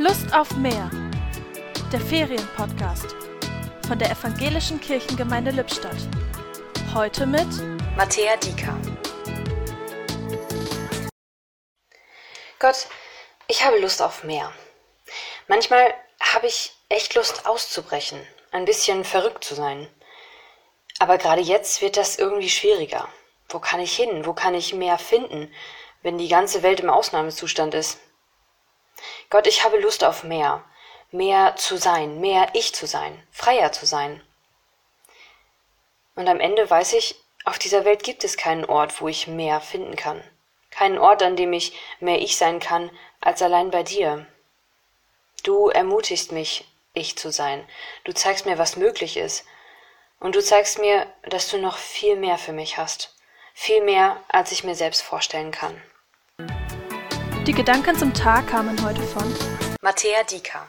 Lust auf mehr. Der Ferienpodcast von der Evangelischen Kirchengemeinde Lippstadt. Heute mit Matthäa Dieker. Gott, ich habe Lust auf mehr. Manchmal habe ich echt Lust auszubrechen, ein bisschen verrückt zu sein. Aber gerade jetzt wird das irgendwie schwieriger. Wo kann ich hin? Wo kann ich mehr finden, wenn die ganze Welt im Ausnahmezustand ist? Gott, ich habe Lust auf mehr. Mehr zu sein, mehr ich zu sein, freier zu sein. Und am Ende weiß ich, auf dieser Welt gibt es keinen Ort, wo ich mehr finden kann. Keinen Ort, an dem ich mehr ich sein kann, als allein bei dir. Du ermutigst mich, ich zu sein. Du zeigst mir, was möglich ist. Und du zeigst mir, dass du noch viel mehr für mich hast. Viel mehr, als ich mir selbst vorstellen kann. Die Gedanken zum Tag kamen heute von Matthäa Dieker.